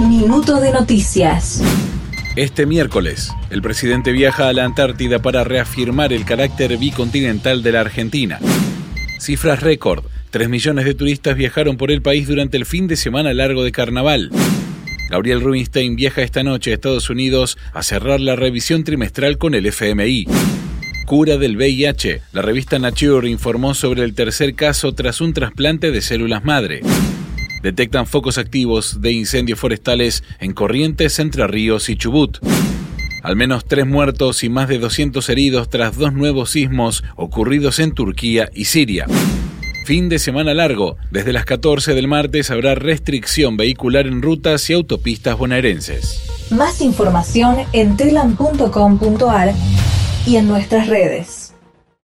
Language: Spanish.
Minuto de noticias. Este miércoles, el presidente viaja a la Antártida para reafirmar el carácter bicontinental de la Argentina. Cifras récord. 3 millones de turistas viajaron por el país durante el fin de semana largo de carnaval. Gabriel Rubinstein viaja esta noche a Estados Unidos a cerrar la revisión trimestral con el FMI. Cura del VIH. La revista Nature informó sobre el tercer caso tras un trasplante de células madre. Detectan focos activos de incendios forestales en Corrientes, Entre Ríos y Chubut. Al menos tres muertos y más de 200 heridos tras dos nuevos sismos ocurridos en Turquía y Siria. Fin de semana largo. Desde las 14 del martes habrá restricción vehicular en rutas y autopistas bonaerenses. Más información en telam.com.ar y en nuestras redes.